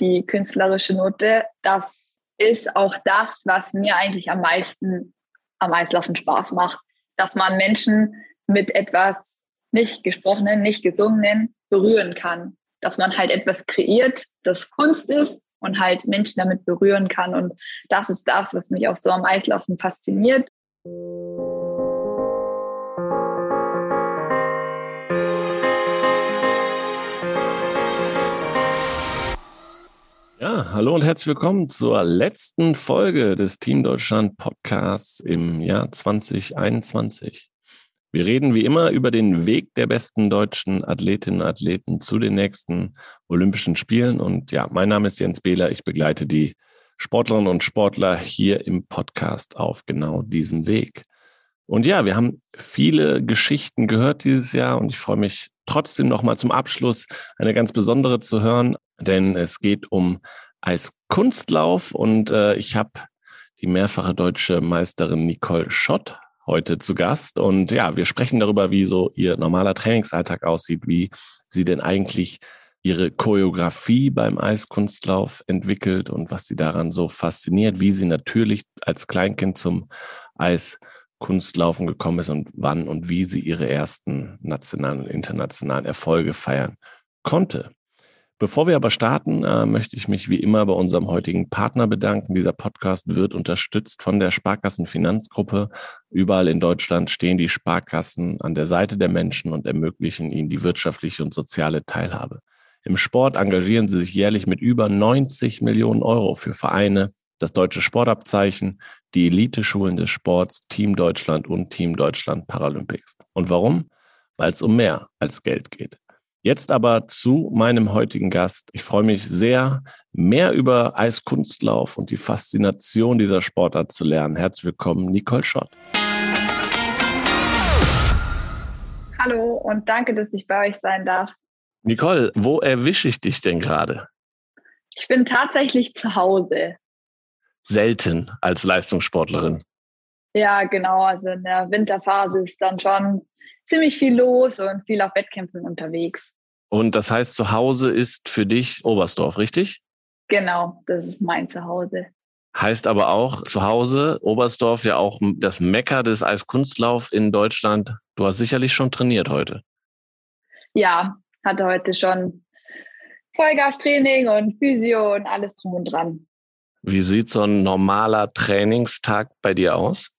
die künstlerische Note, das ist auch das, was mir eigentlich am meisten am Eislaufen Spaß macht, dass man Menschen mit etwas nicht gesprochenen, nicht gesungenen berühren kann, dass man halt etwas kreiert, das Kunst ist und halt Menschen damit berühren kann. Und das ist das, was mich auch so am Eislaufen fasziniert. Ja, hallo und herzlich willkommen zur letzten Folge des Team Deutschland Podcasts im Jahr 2021. Wir reden wie immer über den Weg der besten deutschen Athletinnen und Athleten zu den nächsten Olympischen Spielen. Und ja, mein Name ist Jens Behler. Ich begleite die Sportlerinnen und Sportler hier im Podcast auf genau diesem Weg. Und ja, wir haben viele Geschichten gehört dieses Jahr und ich freue mich trotzdem nochmal zum Abschluss eine ganz besondere zu hören, denn es geht um Eiskunstlauf und äh, ich habe die mehrfache deutsche Meisterin Nicole Schott heute zu Gast und ja, wir sprechen darüber, wie so ihr normaler Trainingsalltag aussieht, wie sie denn eigentlich ihre Choreografie beim Eiskunstlauf entwickelt und was sie daran so fasziniert, wie sie natürlich als Kleinkind zum Eiskunstlaufen gekommen ist und wann und wie sie ihre ersten nationalen und internationalen Erfolge feiern konnte. Bevor wir aber starten, äh, möchte ich mich wie immer bei unserem heutigen Partner bedanken. Dieser Podcast wird unterstützt von der Sparkassenfinanzgruppe. Überall in Deutschland stehen die Sparkassen an der Seite der Menschen und ermöglichen ihnen die wirtschaftliche und soziale Teilhabe. Im Sport engagieren sie sich jährlich mit über 90 Millionen Euro für Vereine, das deutsche Sportabzeichen, die Elite-Schulen des Sports, Team Deutschland und Team Deutschland Paralympics. Und warum? Weil es um mehr als Geld geht. Jetzt aber zu meinem heutigen Gast. Ich freue mich sehr, mehr über Eiskunstlauf und die Faszination dieser Sportart zu lernen. Herzlich willkommen, Nicole Schott. Hallo und danke, dass ich bei euch sein darf. Nicole, wo erwische ich dich denn gerade? Ich bin tatsächlich zu Hause. Selten als Leistungssportlerin. Ja, genau. Also in der Winterphase ist dann schon ziemlich viel los und viel auf Wettkämpfen unterwegs. Und das heißt, zu Hause ist für dich Oberstdorf, richtig? Genau, das ist mein Zuhause. Heißt aber auch zu Hause, Oberstdorf ja auch das Mecker des Eiskunstlauf in Deutschland. Du hast sicherlich schon trainiert heute. Ja, hatte heute schon Vollgastraining und Physio und alles drum und dran. Wie sieht so ein normaler Trainingstag bei dir aus?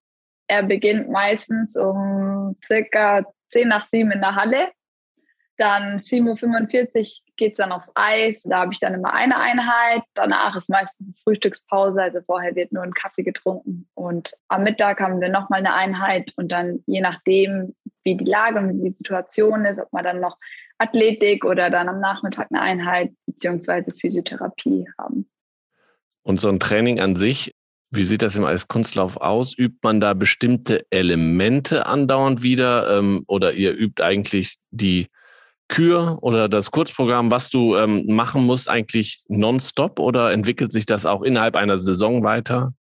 Er beginnt meistens um circa 10 nach 7 in der Halle. Dann 7.45 Uhr geht es dann aufs Eis. Da habe ich dann immer eine Einheit. Danach ist meistens Frühstückspause. Also vorher wird nur ein Kaffee getrunken. Und am Mittag haben wir nochmal eine Einheit. Und dann je nachdem, wie die Lage und wie die Situation ist, ob man dann noch Athletik oder dann am Nachmittag eine Einheit beziehungsweise Physiotherapie haben. Und so ein Training an sich, wie sieht das im Eiskunstlauf aus? Übt man da bestimmte Elemente andauernd wieder ähm, oder ihr übt eigentlich die Kür oder das Kurzprogramm, was du ähm, machen musst, eigentlich nonstop oder entwickelt sich das auch innerhalb einer Saison weiter?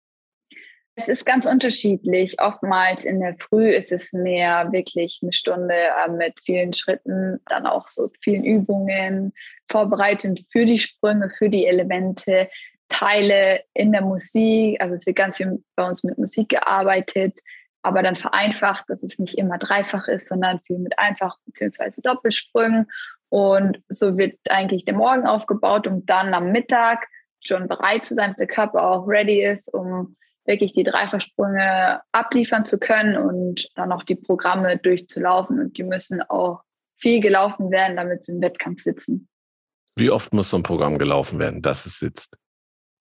Es ist ganz unterschiedlich. Oftmals in der Früh ist es mehr wirklich eine Stunde äh, mit vielen Schritten, dann auch so vielen Übungen, vorbereitend für die Sprünge, für die Elemente. Teile in der Musik. Also es wird ganz viel bei uns mit Musik gearbeitet, aber dann vereinfacht, dass es nicht immer dreifach ist, sondern viel mit einfach bzw. Doppelsprüngen. Und so wird eigentlich der Morgen aufgebaut, um dann am Mittag schon bereit zu sein, dass der Körper auch ready ist, um wirklich die Dreifachsprünge abliefern zu können und dann auch die Programme durchzulaufen. Und die müssen auch viel gelaufen werden, damit sie im Wettkampf sitzen. Wie oft muss so ein Programm gelaufen werden, dass es sitzt?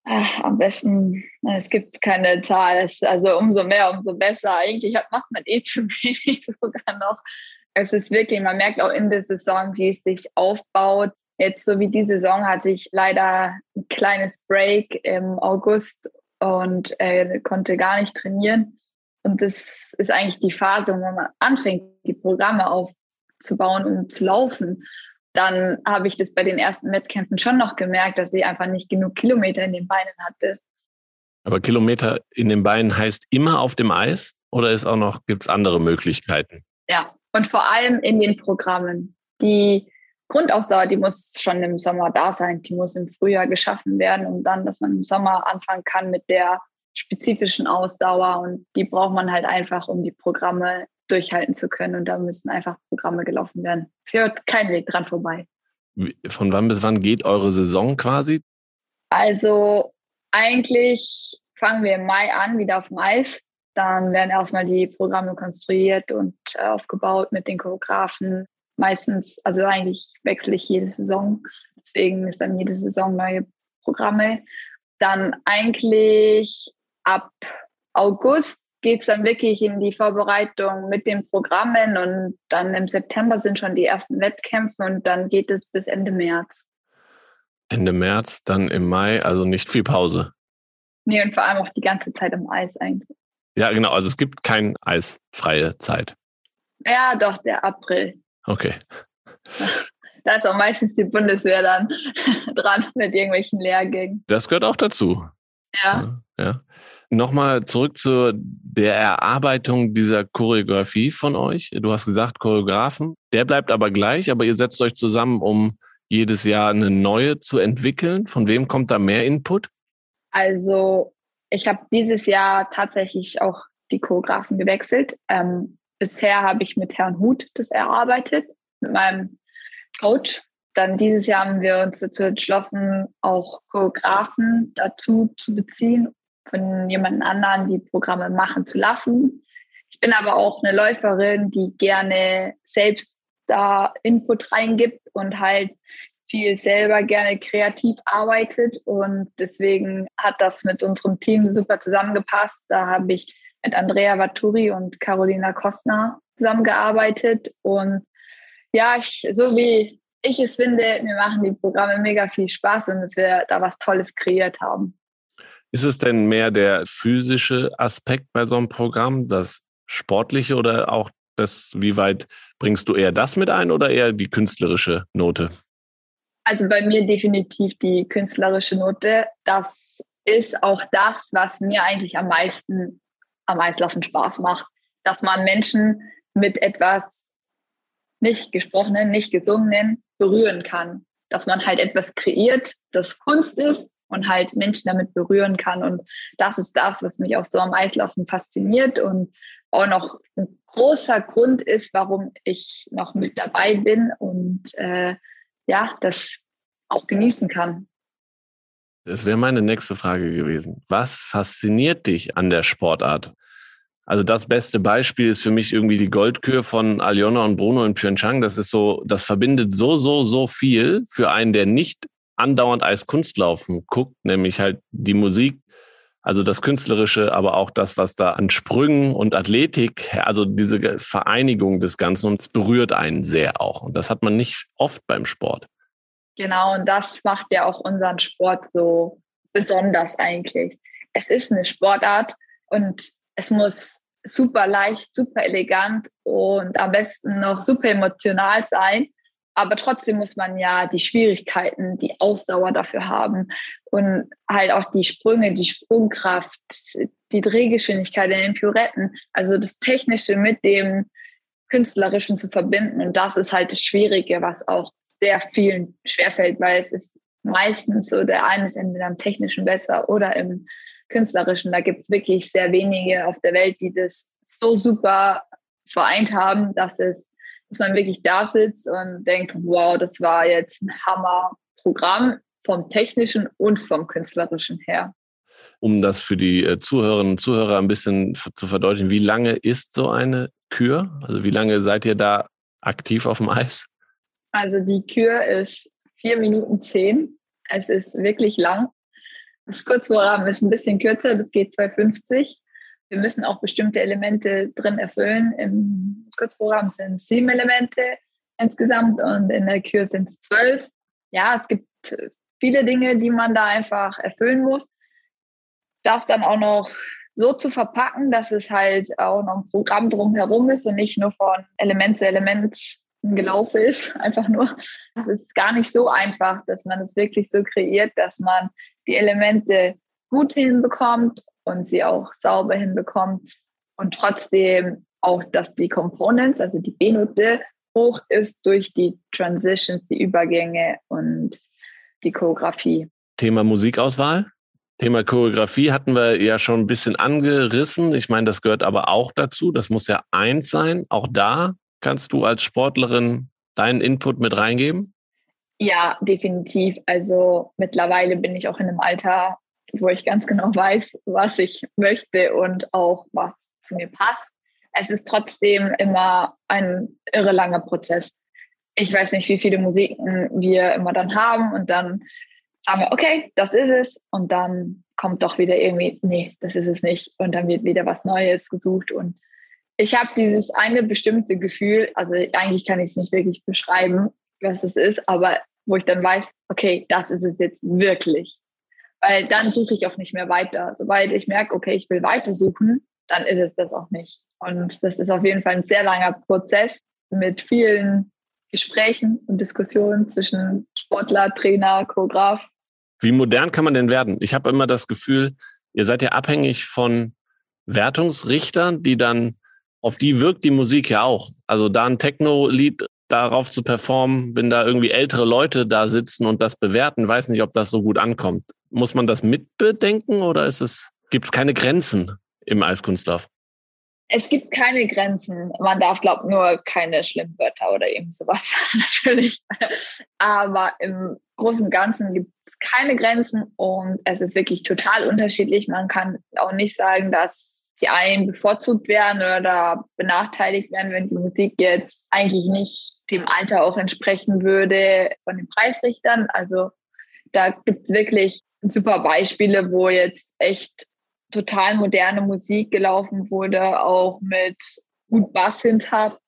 Ach, am besten, es gibt keine Zahl. also umso mehr, umso besser. Eigentlich macht man eh zu wenig sogar noch. Es ist wirklich, man merkt auch in der Saison, wie es sich aufbaut. Jetzt so wie die Saison hatte ich leider ein kleines Break im August und äh, konnte gar nicht trainieren. Und das ist eigentlich die Phase, wo man anfängt, die Programme aufzubauen und zu laufen dann habe ich das bei den ersten Wettkämpfen schon noch gemerkt, dass ich einfach nicht genug Kilometer in den Beinen hatte. Aber Kilometer in den Beinen heißt immer auf dem Eis oder ist auch noch, gibt es andere Möglichkeiten? Ja, und vor allem in den Programmen. Die Grundausdauer, die muss schon im Sommer da sein. Die muss im Frühjahr geschaffen werden, um dann, dass man im Sommer anfangen kann mit der spezifischen Ausdauer. Und die braucht man halt einfach, um die Programme durchhalten zu können. Und da müssen einfach Programme gelaufen werden. Führt kein Weg dran vorbei. Von wann bis wann geht eure Saison quasi? Also eigentlich fangen wir im Mai an, wieder auf dem Eis. Dann werden erstmal die Programme konstruiert und äh, aufgebaut mit den Choreografen. Meistens, also eigentlich wechsle ich jede Saison. Deswegen ist dann jede Saison neue Programme. Dann eigentlich ab August geht es dann wirklich in die Vorbereitung mit den Programmen und dann im September sind schon die ersten Wettkämpfe und dann geht es bis Ende März. Ende März, dann im Mai, also nicht viel Pause. Nee, und vor allem auch die ganze Zeit im Eis eigentlich. Ja, genau, also es gibt keine eisfreie Zeit. Ja, doch, der April. Okay. Da ist auch meistens die Bundeswehr dann dran mit irgendwelchen Lehrgängen. Das gehört auch dazu. Ja. ja. Nochmal zurück zu der Erarbeitung dieser Choreografie von euch. Du hast gesagt, Choreografen. Der bleibt aber gleich, aber ihr setzt euch zusammen, um jedes Jahr eine neue zu entwickeln. Von wem kommt da mehr Input? Also ich habe dieses Jahr tatsächlich auch die Choreografen gewechselt. Ähm, bisher habe ich mit Herrn Huth das erarbeitet, mit meinem Coach. Dann dieses Jahr haben wir uns dazu entschlossen, auch Choreografen dazu zu beziehen, von jemand anderen die Programme machen zu lassen. Ich bin aber auch eine Läuferin, die gerne selbst da Input reingibt und halt viel selber gerne kreativ arbeitet. Und deswegen hat das mit unserem Team super zusammengepasst. Da habe ich mit Andrea Vaturi und Carolina Kostner zusammengearbeitet. Und ja, ich, so wie ich es finde, mir machen die Programme mega viel Spaß und dass wir da was Tolles kreiert haben. Ist es denn mehr der physische Aspekt bei so einem Programm, das sportliche oder auch das, wie weit bringst du eher das mit ein oder eher die künstlerische Note? Also bei mir definitiv die künstlerische Note. Das ist auch das, was mir eigentlich am meisten, am meisten Spaß macht. Dass man Menschen mit etwas nicht gesprochenen, nicht gesungenen berühren kann. Dass man halt etwas kreiert, das Kunst ist und halt Menschen damit berühren kann. Und das ist das, was mich auch so am Eislaufen fasziniert und auch noch ein großer Grund ist, warum ich noch mit dabei bin und äh, ja, das auch genießen kann. Das wäre meine nächste Frage gewesen. Was fasziniert dich an der Sportart? Also das beste Beispiel ist für mich irgendwie die Goldkür von Aljona und Bruno in Pyeongchang. Das ist so, das verbindet so, so, so viel für einen, der nicht andauernd als Kunstlaufen guckt, nämlich halt die Musik, also das Künstlerische, aber auch das, was da an Sprüngen und Athletik, also diese Vereinigung des Ganzen, und es berührt einen sehr auch. Und das hat man nicht oft beim Sport. Genau, und das macht ja auch unseren Sport so besonders eigentlich. Es ist eine Sportart und es muss super leicht, super elegant und am besten noch super emotional sein. Aber trotzdem muss man ja die Schwierigkeiten, die Ausdauer dafür haben und halt auch die Sprünge, die Sprungkraft, die Drehgeschwindigkeit in den Pirouetten, also das Technische mit dem Künstlerischen zu verbinden. Und das ist halt das Schwierige, was auch sehr vielen schwerfällt, weil es ist meistens so, der eine ist entweder im Technischen besser oder im Künstlerischen. Da gibt es wirklich sehr wenige auf der Welt, die das so super vereint haben, dass es, dass man wirklich da sitzt und denkt, wow, das war jetzt ein Hammerprogramm vom Technischen und vom Künstlerischen her. Um das für die äh, Zuhörerinnen und Zuhörer ein bisschen zu verdeutlichen, wie lange ist so eine Kür? Also wie lange seid ihr da aktiv auf dem Eis? Also die Kür ist vier Minuten zehn. Es ist wirklich lang. Das Kurzprogramm ist ein bisschen kürzer, das geht 2,50. Wir müssen auch bestimmte Elemente drin erfüllen. Im Kurzprogramm sind sieben Elemente insgesamt und in der Kür sind es zwölf. Ja, es gibt viele Dinge, die man da einfach erfüllen muss. Das dann auch noch so zu verpacken, dass es halt auch noch ein Programm drumherum ist und nicht nur von Element zu Element gelaufen ist, einfach nur. Es ist gar nicht so einfach, dass man es wirklich so kreiert, dass man die Elemente gut hinbekommt und sie auch sauber hinbekommt und trotzdem auch, dass die Components, also die B-Note, hoch ist durch die Transitions, die Übergänge und die Choreografie. Thema Musikauswahl? Thema Choreografie hatten wir ja schon ein bisschen angerissen. Ich meine, das gehört aber auch dazu. Das muss ja eins sein. Auch da kannst du als Sportlerin deinen Input mit reingeben? Ja, definitiv. Also mittlerweile bin ich auch in einem Alter, wo ich ganz genau weiß, was ich möchte und auch was zu mir passt. Es ist trotzdem immer ein irre langer Prozess. Ich weiß nicht, wie viele Musiken wir immer dann haben und dann sagen wir, okay, das ist es. Und dann kommt doch wieder irgendwie, nee, das ist es nicht. Und dann wird wieder was Neues gesucht. Und ich habe dieses eine bestimmte Gefühl, also eigentlich kann ich es nicht wirklich beschreiben, was es ist, aber wo ich dann weiß, okay, das ist es jetzt wirklich. Weil dann suche ich auch nicht mehr weiter. Sobald ich merke, okay, ich will weitersuchen, dann ist es das auch nicht. Und das ist auf jeden Fall ein sehr langer Prozess mit vielen Gesprächen und Diskussionen zwischen Sportler, Trainer, Choreograf. Wie modern kann man denn werden? Ich habe immer das Gefühl, ihr seid ja abhängig von Wertungsrichtern, die dann, auf die wirkt die Musik ja auch. Also da ein Techno-Lied darauf zu performen, wenn da irgendwie ältere Leute da sitzen und das bewerten, weiß nicht, ob das so gut ankommt. Muss man das mitbedenken oder ist es, gibt es keine Grenzen im Eiskunstlauf? Es gibt keine Grenzen. Man darf, glaube nur keine Schlimmwörter oder irgend sowas, natürlich. Aber im Großen und Ganzen gibt es keine Grenzen und es ist wirklich total unterschiedlich. Man kann auch nicht sagen, dass die einen bevorzugt werden oder benachteiligt werden, wenn die Musik jetzt eigentlich nicht dem Alter auch entsprechen würde von den Preisrichtern. Also da gibt es wirklich super Beispiele, wo jetzt echt total moderne Musik gelaufen wurde, auch mit gut Bass hinter,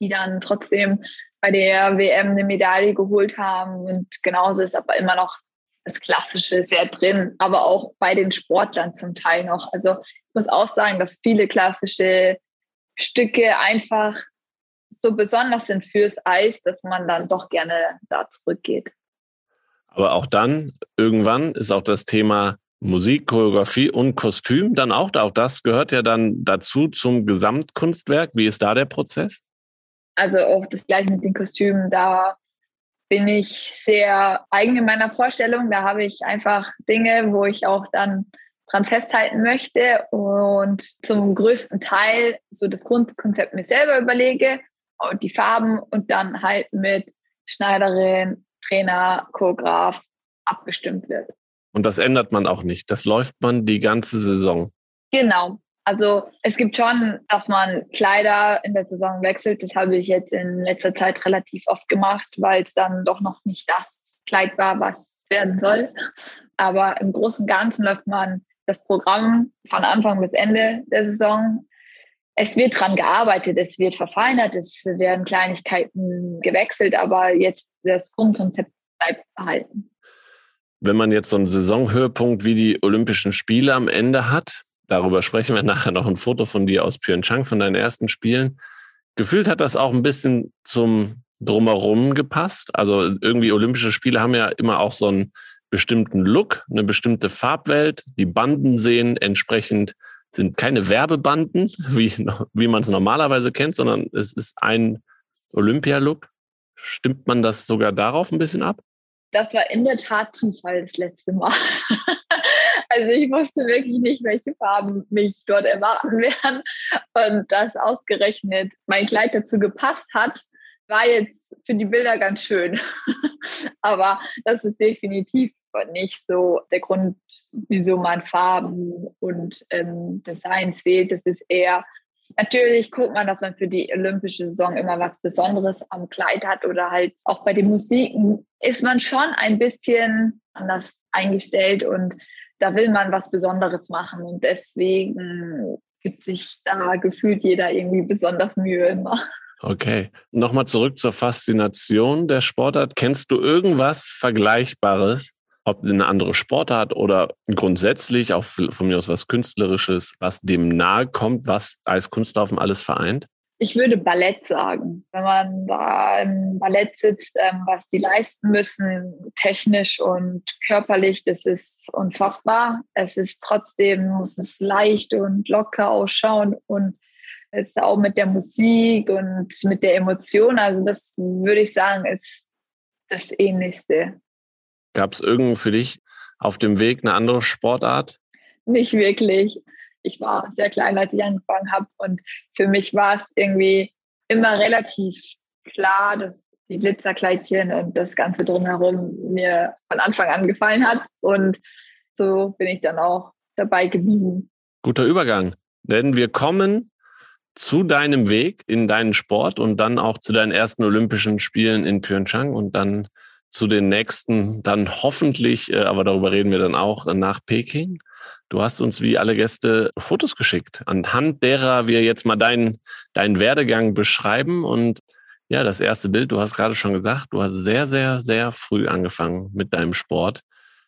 die dann trotzdem bei der WM eine Medaille geholt haben. Und genauso ist aber immer noch das Klassische sehr drin, aber auch bei den Sportlern zum Teil noch. Also ich muss auch sagen, dass viele klassische Stücke einfach so besonders sind fürs Eis, dass man dann doch gerne da zurückgeht. Aber auch dann, irgendwann ist auch das Thema Musik, Choreografie und Kostüm dann auch, auch das gehört ja dann dazu zum Gesamtkunstwerk. Wie ist da der Prozess? Also auch das gleiche mit den Kostümen, da bin ich sehr eigen in meiner Vorstellung. Da habe ich einfach Dinge, wo ich auch dann dran festhalten möchte und zum größten Teil so das Grundkonzept mir selber überlege und die Farben und dann halt mit Schneiderin, Trainer, Choreograf abgestimmt wird. Und das ändert man auch nicht. Das läuft man die ganze Saison. Genau. Also es gibt schon, dass man Kleider in der Saison wechselt. Das habe ich jetzt in letzter Zeit relativ oft gemacht, weil es dann doch noch nicht das Kleid war, was werden soll. Aber im Großen und Ganzen läuft man das Programm von Anfang bis Ende der Saison. Es wird dran gearbeitet, es wird verfeinert, es werden Kleinigkeiten gewechselt, aber jetzt das Grundkonzept bleibt behalten wenn man jetzt so einen Saisonhöhepunkt wie die Olympischen Spiele am Ende hat, darüber sprechen wir nachher noch ein Foto von dir aus Pyeongchang, von deinen ersten Spielen. Gefühlt hat das auch ein bisschen zum Drumherum gepasst. Also irgendwie Olympische Spiele haben ja immer auch so einen bestimmten Look, eine bestimmte Farbwelt. Die Banden sehen entsprechend, sind keine Werbebanden, wie, wie man es normalerweise kennt, sondern es ist ein Olympia-Look. Stimmt man das sogar darauf ein bisschen ab? das war in der Tat Zufall das letzte Mal. also ich wusste wirklich nicht, welche Farben mich dort erwarten werden. Und das ausgerechnet mein Kleid dazu gepasst hat, war jetzt für die Bilder ganz schön. Aber das ist definitiv nicht so der Grund, wieso man Farben und ähm, Designs wählt. Das ist eher Natürlich guckt man, dass man für die olympische Saison immer was Besonderes am Kleid hat oder halt auch bei den Musiken ist man schon ein bisschen anders eingestellt und da will man was Besonderes machen und deswegen gibt sich da gefühlt jeder irgendwie besonders Mühe immer. Okay, nochmal zurück zur Faszination der Sportart. Kennst du irgendwas Vergleichbares ob eine andere Sportart oder grundsätzlich auch von mir aus was Künstlerisches, was dem nahe kommt, was als Kunstlaufen alles vereint? Ich würde Ballett sagen. Wenn man da im Ballett sitzt, ähm, was die leisten müssen, technisch und körperlich, das ist unfassbar. Es ist trotzdem, muss es leicht und locker ausschauen und ist auch mit der Musik und mit der Emotion. Also das würde ich sagen, ist das Ähnlichste. Gab es irgend für dich auf dem Weg eine andere Sportart? Nicht wirklich. Ich war sehr klein, als ich angefangen habe. Und für mich war es irgendwie immer relativ klar, dass die Glitzerkleidchen und das Ganze drumherum mir von Anfang an gefallen hat. Und so bin ich dann auch dabei geblieben. Guter Übergang. Denn wir kommen zu deinem Weg in deinen Sport und dann auch zu deinen ersten Olympischen Spielen in Pyeongchang und dann zu den nächsten, dann hoffentlich, äh, aber darüber reden wir dann auch, nach Peking. Du hast uns wie alle Gäste Fotos geschickt, anhand derer wir jetzt mal deinen, deinen Werdegang beschreiben. Und ja, das erste Bild, du hast gerade schon gesagt, du hast sehr, sehr, sehr früh angefangen mit deinem Sport.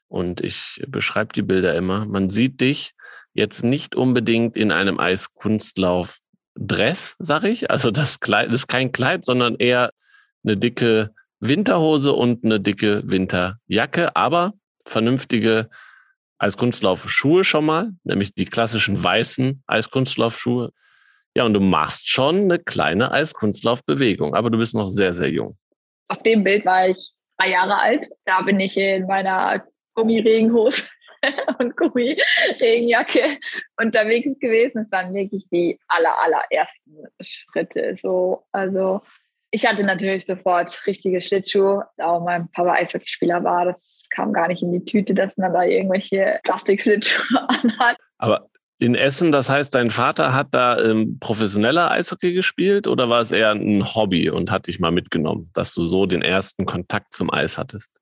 Und ich beschreibe die Bilder immer. Man sieht dich jetzt nicht unbedingt in einem Eiskunstlauf Dress, sag ich. Also das Kleid ist kein Kleid, sondern eher eine dicke Winterhose und eine dicke Winterjacke, aber vernünftige Eiskunstlaufschuhe schon mal, nämlich die klassischen weißen Eiskunstlaufschuhe. Ja, und du machst schon eine kleine Eiskunstlaufbewegung, aber du bist noch sehr, sehr jung. Auf dem Bild war ich drei Jahre alt. Da bin ich in meiner Gummiregenhose und Gummiregenjacke unterwegs gewesen. Es waren wirklich die aller, allerersten Schritte. So, also ich hatte natürlich sofort richtige Schlittschuhe, da auch mein Papa Eishockeyspieler war. Das kam gar nicht in die Tüte, dass man da irgendwelche Plastikschlittschuhe anhat. Aber in Essen, das heißt, dein Vater hat da ähm, professioneller Eishockey gespielt oder war es eher ein Hobby und hat dich mal mitgenommen, dass du so den ersten Kontakt zum Eis hattest?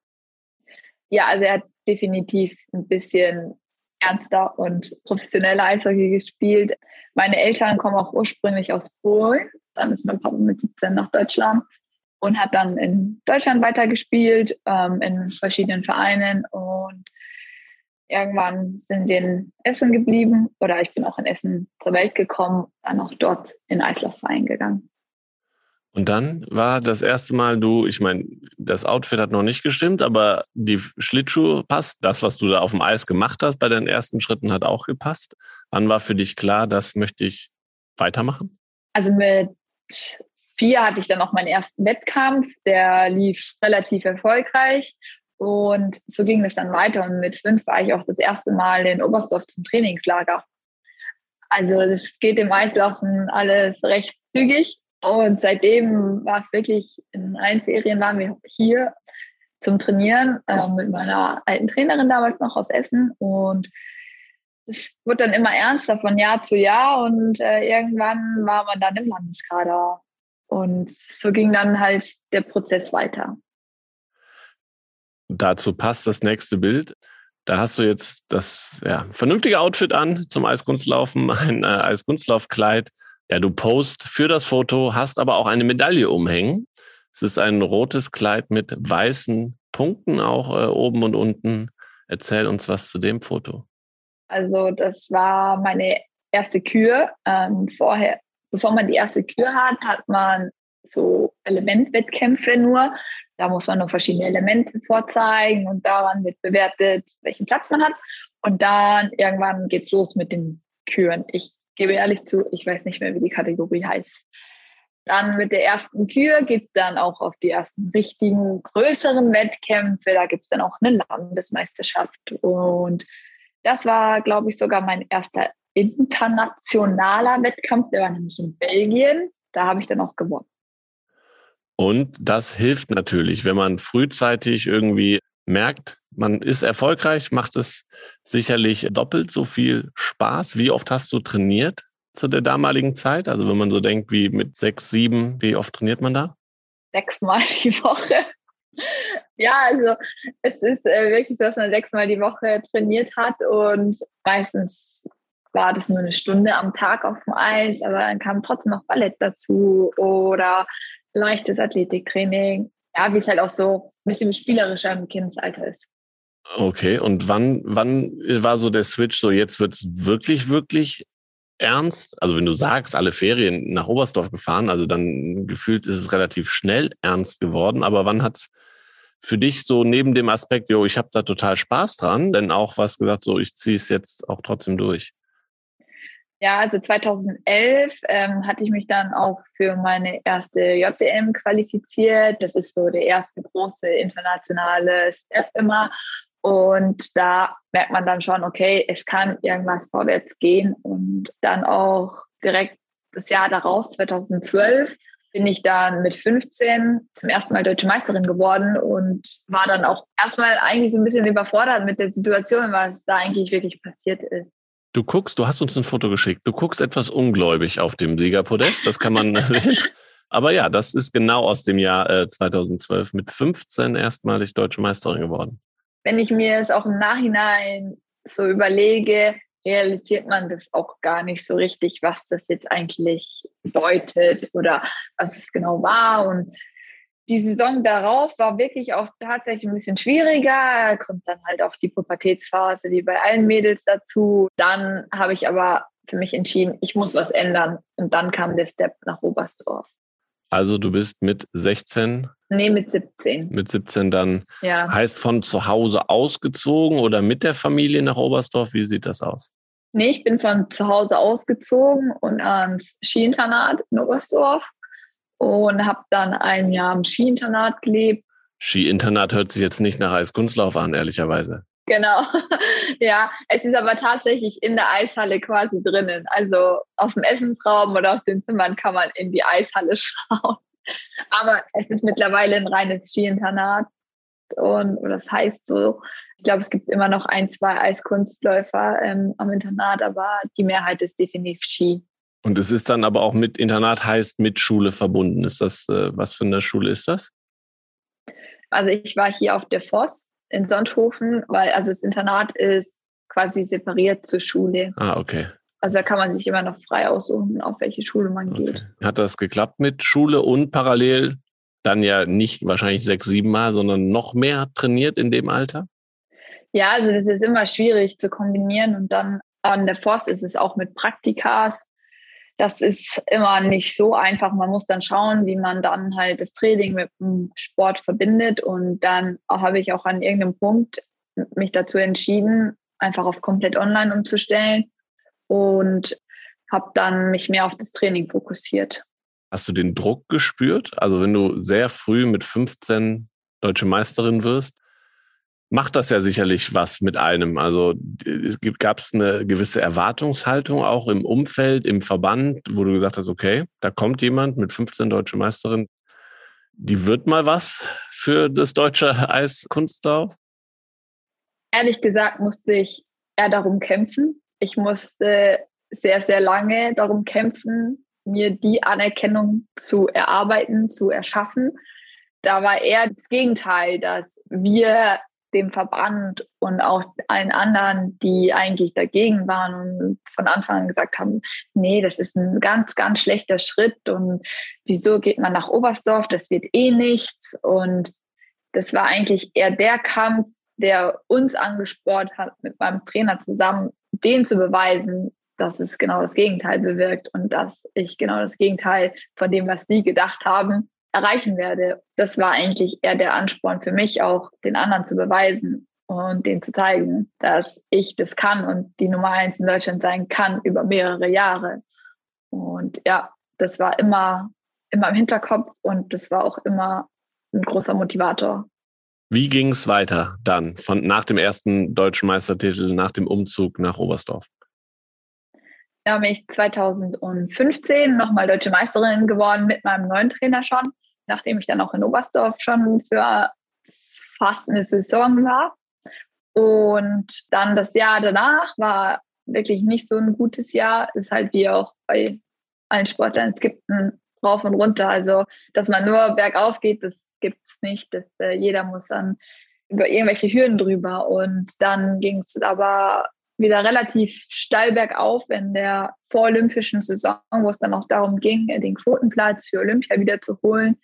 Ja, also er hat definitiv ein bisschen ernster und professioneller Eishockey gespielt. Meine Eltern kommen auch ursprünglich aus Polen. Dann ist mein Papa mit 17 nach Deutschland und hat dann in Deutschland weitergespielt, ähm, in verschiedenen Vereinen. Und irgendwann sind wir in Essen geblieben oder ich bin auch in Essen zur Welt gekommen, dann auch dort in Eislaufverein gegangen. Und dann war das erste Mal du, ich meine, das Outfit hat noch nicht gestimmt, aber die Schlittschuhe passt. Das, was du da auf dem Eis gemacht hast bei deinen ersten Schritten, hat auch gepasst. Wann war für dich klar, das möchte ich weitermachen? Also mit vier hatte ich dann auch meinen ersten Wettkampf. Der lief relativ erfolgreich. Und so ging es dann weiter. Und mit fünf war ich auch das erste Mal in Oberstdorf zum Trainingslager. Also das geht im Eislaufen alles recht zügig. Und seitdem war es wirklich, in allen Ferien waren wir hier zum Trainieren äh, mit meiner alten Trainerin damals noch aus Essen. Und es wurde dann immer ernster von Jahr zu Jahr und äh, irgendwann war man dann im Landeskader. Und so ging dann halt der Prozess weiter. Dazu passt das nächste Bild. Da hast du jetzt das ja, vernünftige Outfit an zum Eiskunstlaufen, ein äh, Eiskunstlaufkleid ja, du post für das Foto, hast aber auch eine Medaille umhängen. Es ist ein rotes Kleid mit weißen Punkten auch äh, oben und unten. Erzähl uns was zu dem Foto. Also das war meine erste Kür. Ähm, vorher, bevor man die erste Kür hat, hat man so Elementwettkämpfe nur. Da muss man nur verschiedene Elemente vorzeigen und daran wird bewertet, welchen Platz man hat. Und dann irgendwann geht's los mit den Küren. Ich gebe ehrlich zu, ich weiß nicht mehr, wie die Kategorie heißt. Dann mit der ersten Kür geht es dann auch auf die ersten richtigen, größeren Wettkämpfe. Da gibt es dann auch eine Landesmeisterschaft. Und das war, glaube ich, sogar mein erster internationaler Wettkampf. Der war nämlich in Belgien. Da habe ich dann auch gewonnen. Und das hilft natürlich, wenn man frühzeitig irgendwie merkt, man ist erfolgreich, macht es sicherlich doppelt so viel Spaß. Wie oft hast du trainiert zu der damaligen Zeit? Also wenn man so denkt, wie mit sechs, sieben, wie oft trainiert man da? Sechsmal die Woche. Ja, also es ist äh, wirklich so, dass man sechsmal die Woche trainiert hat und meistens war das nur eine Stunde am Tag auf dem Eis, aber dann kam trotzdem noch Ballett dazu oder leichtes Athletiktraining. Ja, wie es halt auch so ein bisschen spielerischer im Kindesalter ist. Okay, und wann, wann war so der Switch so, jetzt wird es wirklich, wirklich ernst? Also wenn du sagst, alle Ferien nach Oberstdorf gefahren, also dann gefühlt ist es relativ schnell ernst geworden, aber wann hat es für dich so neben dem Aspekt, jo, ich habe da total Spaß dran, denn auch was gesagt, so ich ziehe es jetzt auch trotzdem durch? Ja, also 2011 ähm, hatte ich mich dann auch für meine erste JBM qualifiziert. Das ist so der erste große internationale Step immer. Und da merkt man dann schon, okay, es kann irgendwas vorwärts gehen. Und dann auch direkt das Jahr darauf, 2012, bin ich dann mit 15 zum ersten Mal deutsche Meisterin geworden und war dann auch erstmal eigentlich so ein bisschen überfordert mit der Situation, was da eigentlich wirklich passiert ist. Du guckst, du hast uns ein Foto geschickt. Du guckst etwas ungläubig auf dem Siegerpodest. Das kann man nicht. Aber ja, das ist genau aus dem Jahr äh, 2012 mit 15 erstmalig deutsche Meisterin geworden. Wenn ich mir es auch im Nachhinein so überlege, realisiert man das auch gar nicht so richtig, was das jetzt eigentlich bedeutet oder was es genau war. Und die Saison darauf war wirklich auch tatsächlich ein bisschen schwieriger. Kommt dann halt auch die Pubertätsphase wie bei allen Mädels dazu. Dann habe ich aber für mich entschieden, ich muss was ändern. Und dann kam der Step nach Oberstdorf. Also du bist mit 16? Nee, mit 17. Mit 17 dann. Ja. Heißt von zu Hause ausgezogen oder mit der Familie nach Oberstdorf? Wie sieht das aus? Nee, ich bin von zu Hause ausgezogen und ans Skiinternat in Oberstdorf und habe dann ein Jahr im Skiinternat gelebt. Skiinternat hört sich jetzt nicht nach Eiskunstlauf an, ehrlicherweise. Genau, ja, es ist aber tatsächlich in der Eishalle quasi drinnen. Also aus dem Essensraum oder aus den Zimmern kann man in die Eishalle schauen. Aber es ist mittlerweile ein reines Skiinternat und das heißt so, ich glaube, es gibt immer noch ein, zwei Eiskunstläufer ähm, am Internat, aber die Mehrheit ist definitiv Ski. Und es ist dann aber auch mit Internat heißt mit Schule verbunden. Ist das, äh, was für eine Schule ist das? Also ich war hier auf der Voss in Sonthofen, weil also das Internat ist quasi separiert zur Schule. Ah, okay. Also da kann man sich immer noch frei aussuchen, auf welche Schule man okay. geht. Hat das geklappt mit Schule und parallel dann ja nicht wahrscheinlich sechs, sieben Mal, sondern noch mehr trainiert in dem Alter? Ja, also das ist immer schwierig zu kombinieren und dann an der Forst ist es auch mit Praktikas das ist immer nicht so einfach. Man muss dann schauen, wie man dann halt das Training mit dem Sport verbindet. Und dann habe ich auch an irgendeinem Punkt mich dazu entschieden, einfach auf komplett online umzustellen und habe dann mich mehr auf das Training fokussiert. Hast du den Druck gespürt? Also wenn du sehr früh mit 15 deutsche Meisterin wirst, macht das ja sicherlich was mit einem. Also gab es eine gewisse Erwartungshaltung auch im Umfeld, im Verband, wo du gesagt hast, okay, da kommt jemand mit 15 deutsche Meisterin, die wird mal was für das deutsche Eiskunstlauf? Ehrlich gesagt musste ich eher darum kämpfen. Ich musste sehr, sehr lange darum kämpfen, mir die Anerkennung zu erarbeiten, zu erschaffen. Da war eher das Gegenteil, dass wir dem Verband und auch allen anderen, die eigentlich dagegen waren und von Anfang an gesagt haben, nee, das ist ein ganz, ganz schlechter Schritt und wieso geht man nach Oberstdorf, das wird eh nichts. Und das war eigentlich eher der Kampf, der uns angespornt hat, mit meinem Trainer zusammen, den zu beweisen, dass es genau das Gegenteil bewirkt und dass ich genau das Gegenteil von dem, was sie gedacht haben, erreichen werde. Das war eigentlich eher der Ansporn für mich, auch den anderen zu beweisen und denen zu zeigen, dass ich das kann und die Nummer eins in Deutschland sein kann über mehrere Jahre. Und ja, das war immer, immer im Hinterkopf und das war auch immer ein großer Motivator. Wie ging es weiter dann von nach dem ersten deutschen Meistertitel, nach dem Umzug nach Oberstdorf? Da bin ich 2015 nochmal deutsche Meisterin geworden mit meinem neuen Trainer schon nachdem ich dann auch in Oberstdorf schon für fast eine Saison war. Und dann das Jahr danach war wirklich nicht so ein gutes Jahr. Ist halt wie auch bei allen Sportlern, es gibt ein rauf und runter. Also, dass man nur bergauf geht, das gibt es nicht. Das, äh, jeder muss dann über irgendwelche Hürden drüber. Und dann ging es aber wieder relativ steil bergauf in der vorolympischen Saison, wo es dann auch darum ging, den Quotenplatz für Olympia wieder zu holen,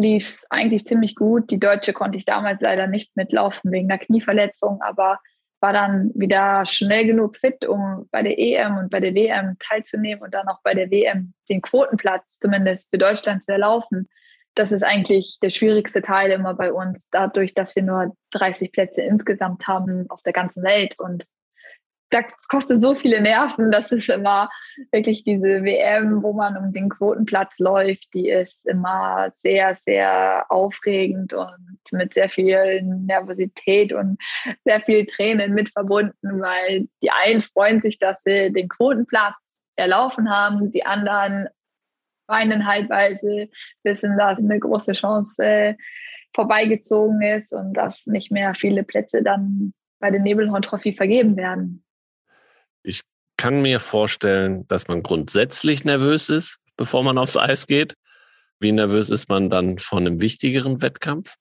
lief es eigentlich ziemlich gut. Die Deutsche konnte ich damals leider nicht mitlaufen wegen der Knieverletzung, aber war dann wieder schnell genug fit, um bei der EM und bei der WM teilzunehmen und dann auch bei der WM den Quotenplatz zumindest für Deutschland zu erlaufen. Das ist eigentlich der schwierigste Teil immer bei uns, dadurch, dass wir nur 30 Plätze insgesamt haben auf der ganzen Welt und das kostet so viele Nerven, dass es immer wirklich diese WM, wo man um den Quotenplatz läuft, die ist immer sehr, sehr aufregend und mit sehr viel Nervosität und sehr viel Tränen mit verbunden, weil die einen freuen sich, dass sie den Quotenplatz erlaufen haben, die anderen weinen halbweise, wissen, dass eine große Chance vorbeigezogen ist und dass nicht mehr viele Plätze dann bei den Nebelhorn Trophy vergeben werden. Ich kann mir vorstellen, dass man grundsätzlich nervös ist, bevor man aufs Eis geht. Wie nervös ist man dann vor einem wichtigeren Wettkampf?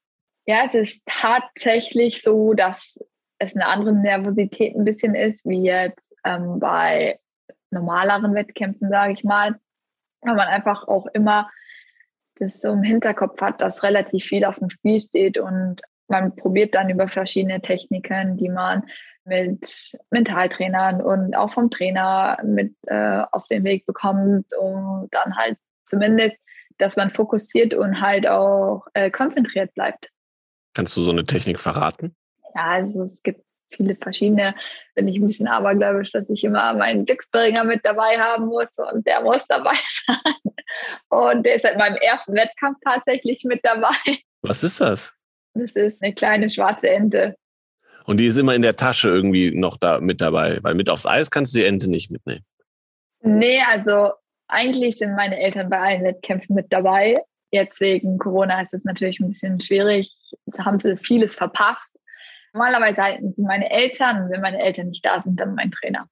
Ja, es ist tatsächlich so, dass es eine andere Nervosität ein bisschen ist, wie jetzt ähm, bei normaleren Wettkämpfen, sage ich mal. Weil man einfach auch immer das so im Hinterkopf hat, dass relativ viel auf dem Spiel steht und man probiert dann über verschiedene Techniken, die man mit Mentaltrainern und auch vom Trainer mit äh, auf den Weg bekommt, um dann halt zumindest, dass man fokussiert und halt auch äh, konzentriert bleibt. Kannst du so eine Technik verraten? Ja, also es gibt viele verschiedene. Bin ich ein bisschen abergläubisch, dass ich immer meinen Glücksbringer mit dabei haben muss und der muss dabei sein. Und der ist seit meinem ersten Wettkampf tatsächlich mit dabei. Was ist das? Das ist eine kleine schwarze Ente. Und die ist immer in der Tasche irgendwie noch da mit dabei, weil mit aufs Eis kannst du die Ente nicht mitnehmen. Nee, also eigentlich sind meine Eltern bei allen Wettkämpfen mit dabei. Jetzt wegen Corona ist es natürlich ein bisschen schwierig. Da haben sie vieles verpasst. Normalerweise halten sie meine Eltern wenn meine Eltern nicht da sind, dann mein Trainer.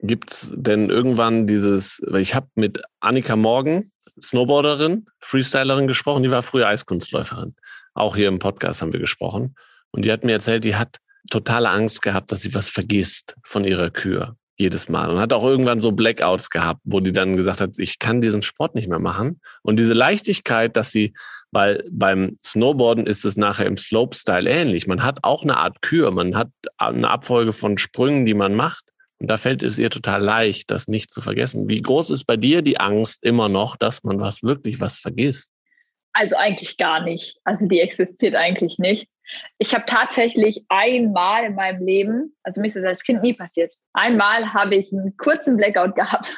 Gibt es denn irgendwann dieses, weil ich habe mit Annika Morgen, Snowboarderin, Freestylerin gesprochen, die war früher Eiskunstläuferin. Auch hier im Podcast haben wir gesprochen. Und die hat mir erzählt, die hat totale Angst gehabt, dass sie was vergisst von ihrer Kür. Jedes Mal. Und hat auch irgendwann so Blackouts gehabt, wo die dann gesagt hat, ich kann diesen Sport nicht mehr machen. Und diese Leichtigkeit, dass sie, weil beim Snowboarden ist es nachher im Slopestyle ähnlich. Man hat auch eine Art Kür, man hat eine Abfolge von Sprüngen, die man macht. Und da fällt es ihr total leicht, das nicht zu vergessen. Wie groß ist bei dir die Angst immer noch, dass man was wirklich was vergisst? Also eigentlich gar nicht. Also die existiert eigentlich nicht. Ich habe tatsächlich einmal in meinem Leben, also mir ist das als Kind nie passiert, einmal habe ich einen kurzen Blackout gehabt.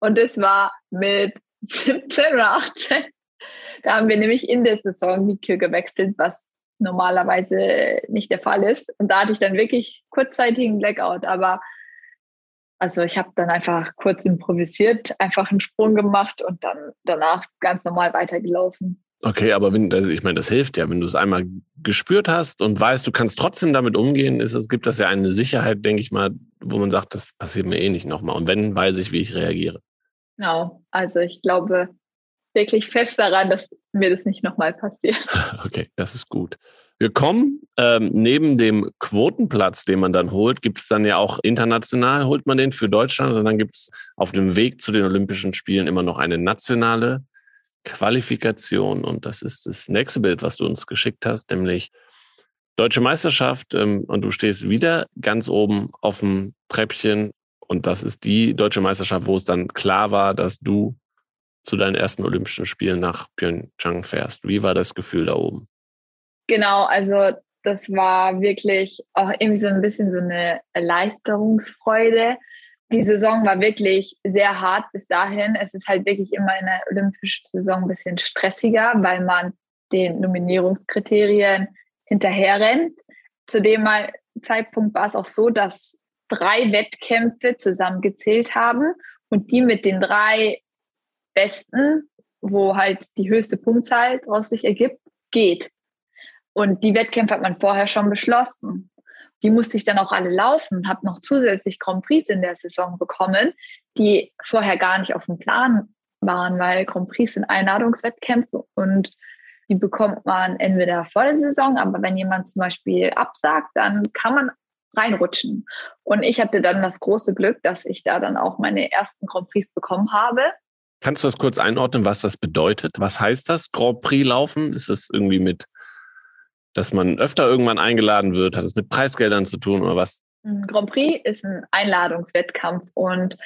Und das war mit 17 oder 18. Da haben wir nämlich in der Saison die Kür gewechselt, was normalerweise nicht der Fall ist. Und da hatte ich dann wirklich kurzzeitigen Blackout. Aber also ich habe dann einfach kurz improvisiert, einfach einen Sprung gemacht und dann danach ganz normal weitergelaufen. Okay, aber wenn, also ich meine, das hilft ja, wenn du es einmal gespürt hast und weißt, du kannst trotzdem damit umgehen, ist, es gibt das ja eine Sicherheit, denke ich mal, wo man sagt, das passiert mir eh nicht nochmal. Und wenn, weiß ich, wie ich reagiere. Genau, also ich glaube wirklich fest daran, dass mir das nicht nochmal passiert. Okay, das ist gut. Wir kommen ähm, neben dem Quotenplatz, den man dann holt, gibt es dann ja auch international, holt man den für Deutschland und dann gibt es auf dem Weg zu den Olympischen Spielen immer noch eine nationale Qualifikation. Und das ist das nächste Bild, was du uns geschickt hast, nämlich Deutsche Meisterschaft. Ähm, und du stehst wieder ganz oben auf dem Treppchen. Und das ist die Deutsche Meisterschaft, wo es dann klar war, dass du zu deinen ersten Olympischen Spielen nach Pyeongchang fährst. Wie war das Gefühl da oben? Genau, also das war wirklich auch irgendwie so ein bisschen so eine Erleichterungsfreude, die Saison war wirklich sehr hart bis dahin. Es ist halt wirklich immer in der olympischen Saison ein bisschen stressiger, weil man den Nominierungskriterien hinterherrennt. Zu dem Zeitpunkt war es auch so, dass drei Wettkämpfe zusammengezählt haben und die mit den drei besten, wo halt die höchste Punktzahl daraus sich ergibt, geht. Und die Wettkämpfe hat man vorher schon beschlossen die musste ich dann auch alle laufen, habe noch zusätzlich Grand Prix in der Saison bekommen, die vorher gar nicht auf dem Plan waren, weil Grand Prix sind Einladungswettkämpfe und die bekommt man entweder vor der Saison, aber wenn jemand zum Beispiel absagt, dann kann man reinrutschen. Und ich hatte dann das große Glück, dass ich da dann auch meine ersten Grand Prix bekommen habe. Kannst du das kurz einordnen, was das bedeutet? Was heißt das, Grand Prix laufen? Ist das irgendwie mit dass man öfter irgendwann eingeladen wird? Hat es mit Preisgeldern zu tun oder was? Ein Grand Prix ist ein Einladungswettkampf und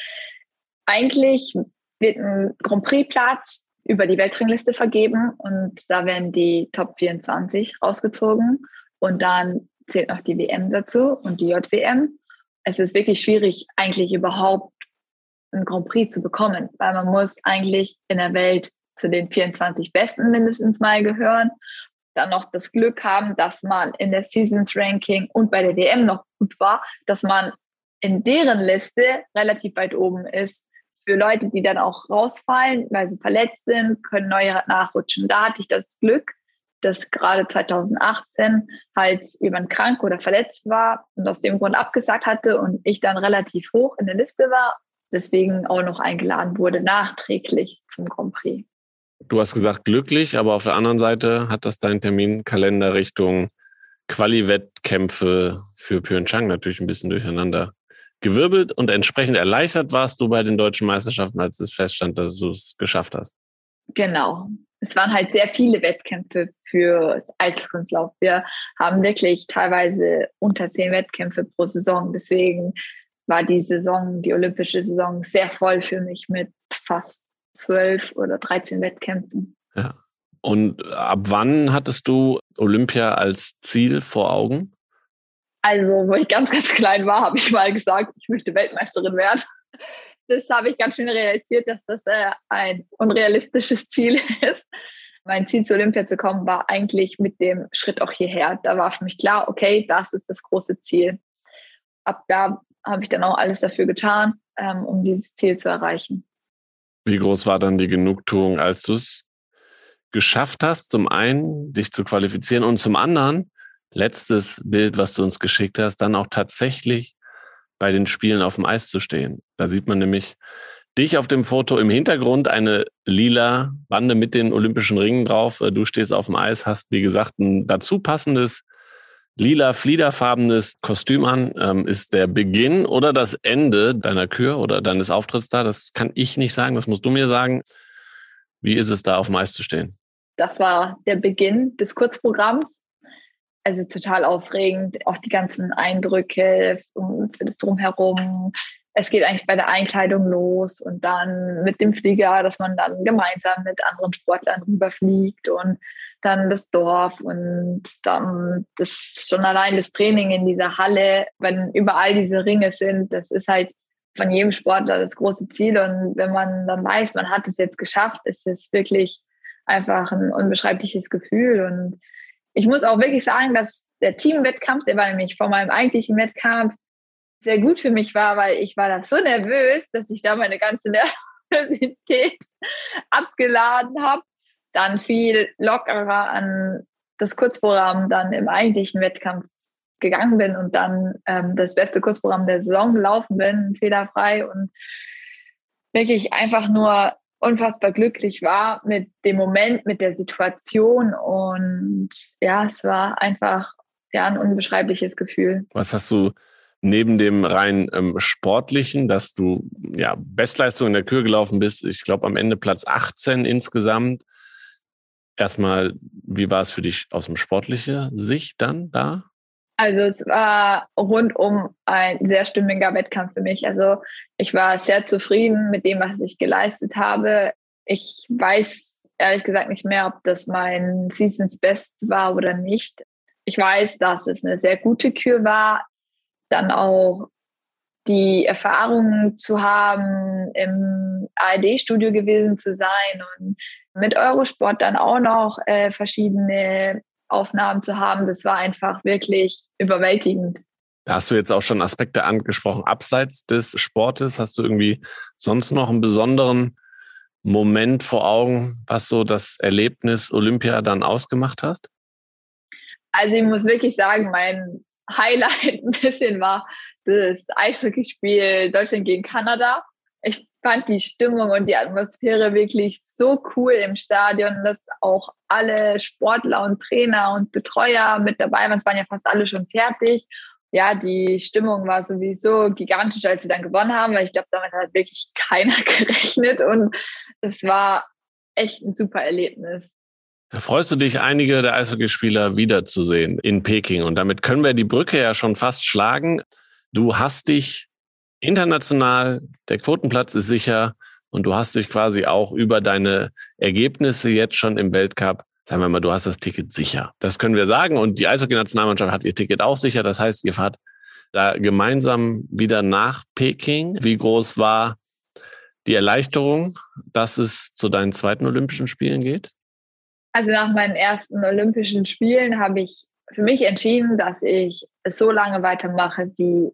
eigentlich wird ein Grand Prix-Platz über die Weltrangliste vergeben und da werden die Top 24 rausgezogen und dann zählt noch die WM dazu und die JWM. es ist wirklich schwierig, eigentlich überhaupt einen Grand Prix zu bekommen, weil man muss eigentlich in der Welt zu den 24 Besten mindestens mal gehören. Dann noch das Glück haben, dass man in der Seasons Ranking und bei der WM noch gut war, dass man in deren Liste relativ weit oben ist. Für Leute, die dann auch rausfallen, weil sie verletzt sind, können neue nachrutschen. Da hatte ich das Glück, dass gerade 2018 halt jemand krank oder verletzt war und aus dem Grund abgesagt hatte und ich dann relativ hoch in der Liste war, deswegen auch noch eingeladen wurde, nachträglich zum Grand Prix. Du hast gesagt glücklich, aber auf der anderen Seite hat das dein Terminkalender Richtung Quali-Wettkämpfe für Pyeongchang natürlich ein bisschen durcheinander gewirbelt und entsprechend erleichtert warst du bei den deutschen Meisterschaften, als es feststand, dass du es geschafft hast. Genau. Es waren halt sehr viele Wettkämpfe für Eiskunstlauf. Wir haben wirklich teilweise unter zehn Wettkämpfe pro Saison. Deswegen war die Saison, die olympische Saison, sehr voll für mich mit fast zwölf oder 13 Wettkämpfen. Ja. Und ab wann hattest du Olympia als Ziel vor Augen? Also, wo ich ganz, ganz klein war, habe ich mal gesagt, ich möchte Weltmeisterin werden. Das habe ich ganz schön realisiert, dass das äh, ein unrealistisches Ziel ist. Mein Ziel, zu Olympia zu kommen, war eigentlich mit dem Schritt auch hierher. Da war für mich klar, okay, das ist das große Ziel. Ab da habe ich dann auch alles dafür getan, ähm, um dieses Ziel zu erreichen. Wie groß war dann die Genugtuung, als du es geschafft hast, zum einen dich zu qualifizieren und zum anderen letztes Bild, was du uns geschickt hast, dann auch tatsächlich bei den Spielen auf dem Eis zu stehen. Da sieht man nämlich dich auf dem Foto im Hintergrund, eine lila Bande mit den olympischen Ringen drauf. Du stehst auf dem Eis, hast, wie gesagt, ein dazu passendes lila fliederfarbenes Kostüm an. Ähm, ist der Beginn oder das Ende deiner Kür oder deines Auftritts da? Das kann ich nicht sagen, das musst du mir sagen. Wie ist es da auf dem Eis zu stehen? Das war der Beginn des Kurzprogramms also total aufregend, auch die ganzen Eindrücke für das Drumherum. Es geht eigentlich bei der Einkleidung los und dann mit dem Flieger, dass man dann gemeinsam mit anderen Sportlern rüberfliegt und dann das Dorf und dann das schon allein das Training in dieser Halle, wenn überall diese Ringe sind, das ist halt von jedem Sportler das große Ziel. Und wenn man dann weiß, man hat es jetzt geschafft, ist es wirklich einfach ein unbeschreibliches Gefühl. Und ich muss auch wirklich sagen, dass der Teamwettkampf, der war nämlich vor meinem eigentlichen Wettkampf sehr gut für mich war, weil ich war da so nervös, dass ich da meine ganze Nervosität abgeladen habe. Dann viel lockerer an das Kurzprogramm dann im eigentlichen Wettkampf gegangen bin und dann ähm, das beste Kurzprogramm der Saison gelaufen bin, fehlerfrei und wirklich einfach nur unfassbar glücklich war mit dem Moment, mit der Situation. Und ja, es war einfach ja, ein unbeschreibliches Gefühl. Was hast du neben dem rein ähm, sportlichen, dass du ja Bestleistung in der Kür gelaufen bist, ich glaube am Ende Platz 18 insgesamt. Erstmal, wie war es für dich aus dem sportlichen Sicht dann da? Also es war rundum ein sehr stimmiger Wettkampf für mich. Also ich war sehr zufrieden mit dem, was ich geleistet habe. Ich weiß ehrlich gesagt nicht mehr, ob das mein Seasons Best war oder nicht. Ich weiß, dass es eine sehr gute Kür war. Dann auch die Erfahrung zu haben, im ARD-Studio gewesen zu sein und mit Eurosport dann auch noch äh, verschiedene Aufnahmen zu haben, das war einfach wirklich überwältigend. Da hast du jetzt auch schon Aspekte angesprochen. Abseits des Sportes hast du irgendwie sonst noch einen besonderen Moment vor Augen, was so das Erlebnis Olympia dann ausgemacht hast? Also ich muss wirklich sagen, mein Highlight ein bisschen war das Eishockeyspiel Deutschland gegen Kanada. Ich fand die Stimmung und die Atmosphäre wirklich so cool im Stadion, dass auch alle Sportler und Trainer und Betreuer mit dabei waren. Es waren ja fast alle schon fertig. Ja, die Stimmung war sowieso gigantisch, als sie dann gewonnen haben, weil ich glaube, damit hat wirklich keiner gerechnet und es war echt ein super Erlebnis. Freust du dich, einige der Eishockeyspieler wiederzusehen in Peking? Und damit können wir die Brücke ja schon fast schlagen. Du hast dich international, der Quotenplatz ist sicher und du hast dich quasi auch über deine Ergebnisse jetzt schon im Weltcup, sagen wir mal, du hast das Ticket sicher. Das können wir sagen und die Eishockey-Nationalmannschaft hat ihr Ticket auch sicher. Das heißt, ihr fahrt da gemeinsam wieder nach Peking. Wie groß war die Erleichterung, dass es zu deinen zweiten Olympischen Spielen geht? Also nach meinen ersten Olympischen Spielen habe ich für mich entschieden, dass ich es so lange weitermache, wie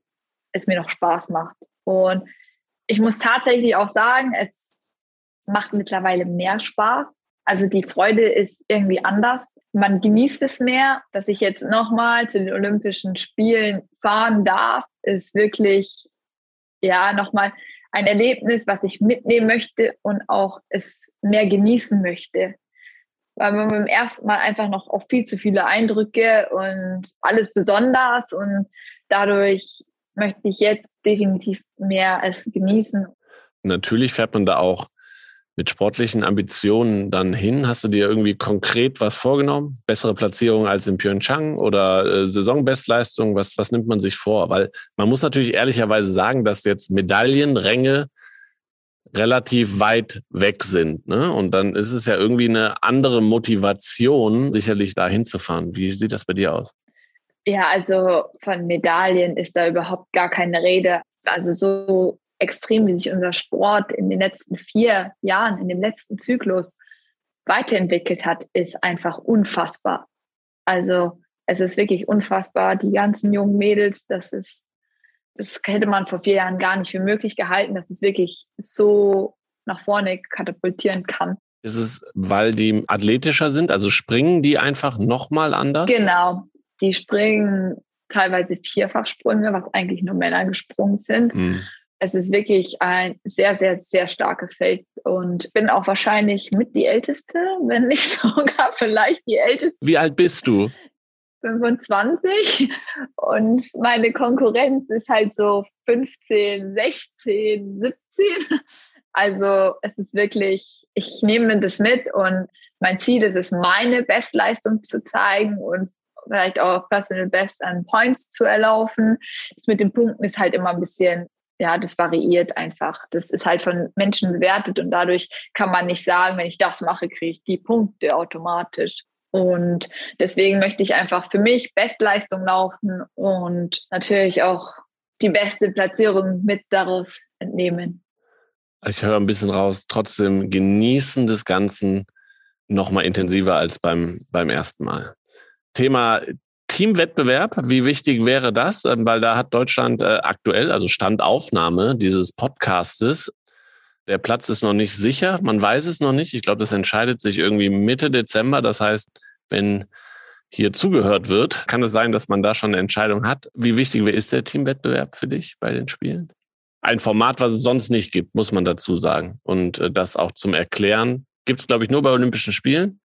es mir noch Spaß macht. Und ich muss tatsächlich auch sagen, es macht mittlerweile mehr Spaß. Also die Freude ist irgendwie anders. Man genießt es mehr, dass ich jetzt nochmal zu den Olympischen Spielen fahren darf, ist wirklich, ja, nochmal ein Erlebnis, was ich mitnehmen möchte und auch es mehr genießen möchte. Weil man beim ersten Mal einfach noch auch viel zu viele Eindrücke und alles besonders und dadurch möchte ich jetzt definitiv mehr als genießen. Natürlich fährt man da auch mit sportlichen Ambitionen dann hin? Hast du dir irgendwie konkret was vorgenommen? Bessere Platzierung als in Pyeongchang oder äh, Saisonbestleistung? Was, was nimmt man sich vor? Weil man muss natürlich ehrlicherweise sagen, dass jetzt Medaillenränge relativ weit weg sind. Ne? Und dann ist es ja irgendwie eine andere Motivation, sicherlich da hinzufahren. Wie sieht das bei dir aus? Ja, also von Medaillen ist da überhaupt gar keine Rede. Also so extrem, wie sich unser Sport in den letzten vier Jahren, in dem letzten Zyklus weiterentwickelt hat, ist einfach unfassbar. Also es ist wirklich unfassbar. Die ganzen jungen Mädels, das ist, das hätte man vor vier Jahren gar nicht für möglich gehalten, dass es wirklich so nach vorne katapultieren kann. Ist es, weil die athletischer sind? Also springen die einfach nochmal anders? Genau. Die springen teilweise Vierfachsprünge, was eigentlich nur Männer gesprungen sind. Mhm es ist wirklich ein sehr, sehr, sehr starkes Feld und bin auch wahrscheinlich mit die Älteste, wenn nicht sogar vielleicht die Älteste. Wie alt bist du? 25 und meine Konkurrenz ist halt so 15, 16, 17. Also es ist wirklich, ich nehme das mit und mein Ziel ist es, meine Bestleistung zu zeigen und vielleicht auch Personal Best an Points zu erlaufen. Das mit den Punkten ist halt immer ein bisschen ja, das variiert einfach. Das ist halt von Menschen bewertet und dadurch kann man nicht sagen, wenn ich das mache, kriege ich die Punkte automatisch. Und deswegen möchte ich einfach für mich Bestleistung laufen und natürlich auch die beste Platzierung mit daraus entnehmen. Ich höre ein bisschen raus, trotzdem genießen des Ganzen noch mal intensiver als beim, beim ersten Mal. Thema Teamwettbewerb, wie wichtig wäre das? Ähm, weil da hat Deutschland äh, aktuell, also Standaufnahme dieses Podcastes, der Platz ist noch nicht sicher, man weiß es noch nicht. Ich glaube, das entscheidet sich irgendwie Mitte Dezember. Das heißt, wenn hier zugehört wird, kann es sein, dass man da schon eine Entscheidung hat. Wie wichtig ist der Teamwettbewerb für dich bei den Spielen? Ein Format, was es sonst nicht gibt, muss man dazu sagen. Und äh, das auch zum Erklären gibt es, glaube ich, nur bei Olympischen Spielen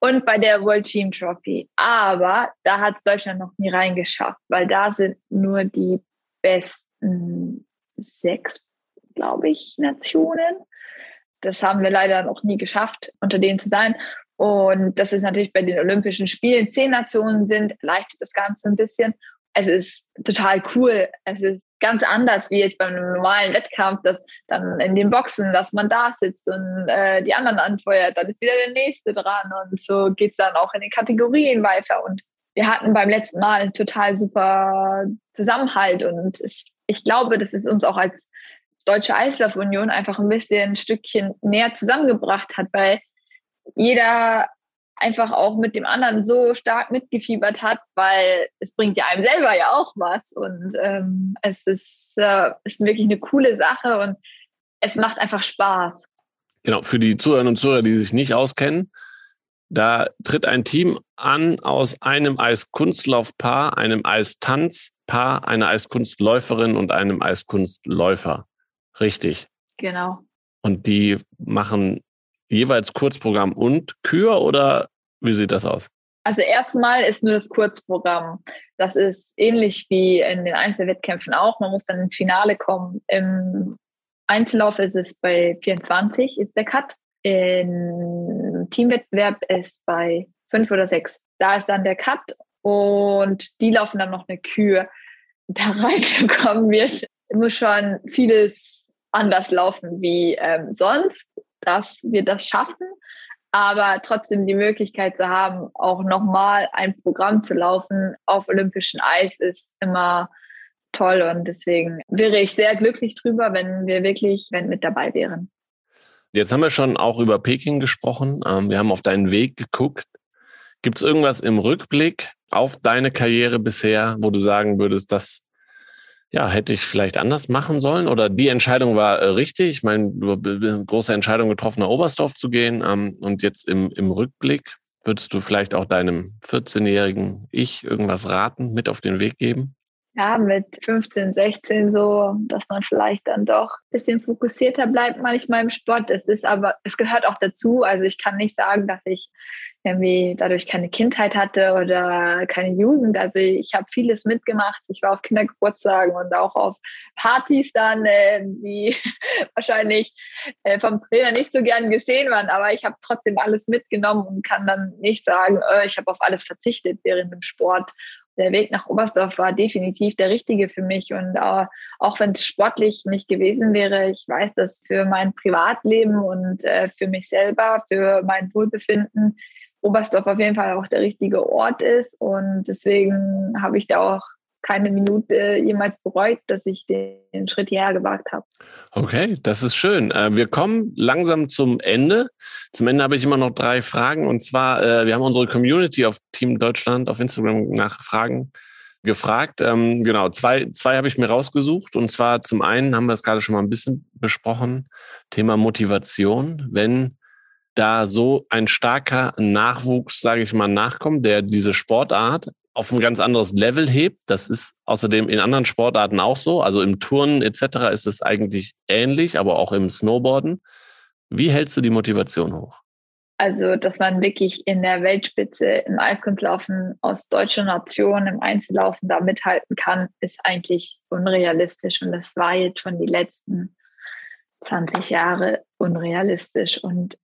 und bei der World Team Trophy. Aber da hat es Deutschland noch nie reingeschafft, weil da sind nur die besten sechs, glaube ich, Nationen. Das haben wir leider noch nie geschafft, unter denen zu sein. Und das ist natürlich bei den Olympischen Spielen. Zehn Nationen sind, erleichtert das Ganze ein bisschen. Es ist total cool. Es ist ganz anders wie jetzt beim normalen Wettkampf, dass dann in den Boxen, dass man da sitzt und äh, die anderen anfeuert, dann ist wieder der nächste dran und so geht es dann auch in den Kategorien weiter. Und wir hatten beim letzten Mal einen total super Zusammenhalt und es, ich glaube, das ist uns auch als Deutsche Eislaufunion einfach ein bisschen ein Stückchen näher zusammengebracht hat, weil jeder einfach auch mit dem anderen so stark mitgefiebert hat, weil es bringt ja einem selber ja auch was und ähm, es ist, äh, ist wirklich eine coole Sache und es macht einfach Spaß. Genau, für die Zuhörerinnen und Zuhörer, die sich nicht auskennen, da tritt ein Team an aus einem Eiskunstlaufpaar, einem Eistanzpaar, einer Eiskunstläuferin und einem Eiskunstläufer. Richtig. Genau. Und die machen jeweils Kurzprogramm und Kür oder wie sieht das aus? Also erstmal ist nur das Kurzprogramm. Das ist ähnlich wie in den Einzelwettkämpfen auch. Man muss dann ins Finale kommen. Im Einzellauf ist es bei 24 ist der Cut. Im Teamwettbewerb ist bei 5 oder 6. Da ist dann der Cut und die laufen dann noch eine Kür. Da reinzukommen wird, muss schon vieles anders laufen wie ähm, sonst dass wir das schaffen, aber trotzdem die Möglichkeit zu haben, auch nochmal ein Programm zu laufen auf olympischem Eis ist immer toll und deswegen wäre ich sehr glücklich drüber, wenn wir wirklich wenn mit dabei wären. Jetzt haben wir schon auch über Peking gesprochen. Ähm, wir haben auf deinen Weg geguckt. Gibt es irgendwas im Rückblick auf deine Karriere bisher, wo du sagen würdest, das ja, hätte ich vielleicht anders machen sollen oder die Entscheidung war äh, richtig. Ich meine, du eine große Entscheidung getroffen, nach Oberstdorf zu gehen ähm, und jetzt im, im Rückblick würdest du vielleicht auch deinem 14-jährigen Ich irgendwas raten, mit auf den Weg geben? ja, mit 15, 16 so, dass man vielleicht dann doch ein bisschen fokussierter bleibt manchmal im Sport. Es ist aber, es gehört auch dazu. Also ich kann nicht sagen, dass ich irgendwie dadurch keine Kindheit hatte oder keine Jugend. Also ich habe vieles mitgemacht. Ich war auf Kindergeburtstagen und auch auf Partys dann, äh, die wahrscheinlich äh, vom Trainer nicht so gern gesehen waren. Aber ich habe trotzdem alles mitgenommen und kann dann nicht sagen, äh, ich habe auf alles verzichtet während dem Sport der Weg nach Oberstdorf war definitiv der richtige für mich. Und auch, auch wenn es sportlich nicht gewesen wäre, ich weiß, dass für mein Privatleben und äh, für mich selber, für mein Wohlbefinden, Oberstdorf auf jeden Fall auch der richtige Ort ist. Und deswegen habe ich da auch keine Minute jemals bereut, dass ich den Schritt hierher gewagt habe. Okay, das ist schön. Äh, wir kommen langsam zum Ende. Zum Ende habe ich immer noch drei Fragen. Und zwar, äh, wir haben unsere Community auf Team Deutschland auf Instagram nach Fragen gefragt. Ähm, genau, zwei, zwei habe ich mir rausgesucht. Und zwar zum einen haben wir es gerade schon mal ein bisschen besprochen, Thema Motivation. Wenn da so ein starker Nachwuchs, sage ich mal, nachkommt, der diese Sportart auf ein ganz anderes Level hebt. Das ist außerdem in anderen Sportarten auch so. Also im Turnen etc. ist es eigentlich ähnlich, aber auch im Snowboarden. Wie hältst du die Motivation hoch? Also, dass man wirklich in der Weltspitze im Eiskunstlaufen aus deutscher Nation im Einzellaufen da mithalten kann, ist eigentlich unrealistisch. Und das war jetzt schon die letzten 20 Jahre unrealistisch. Und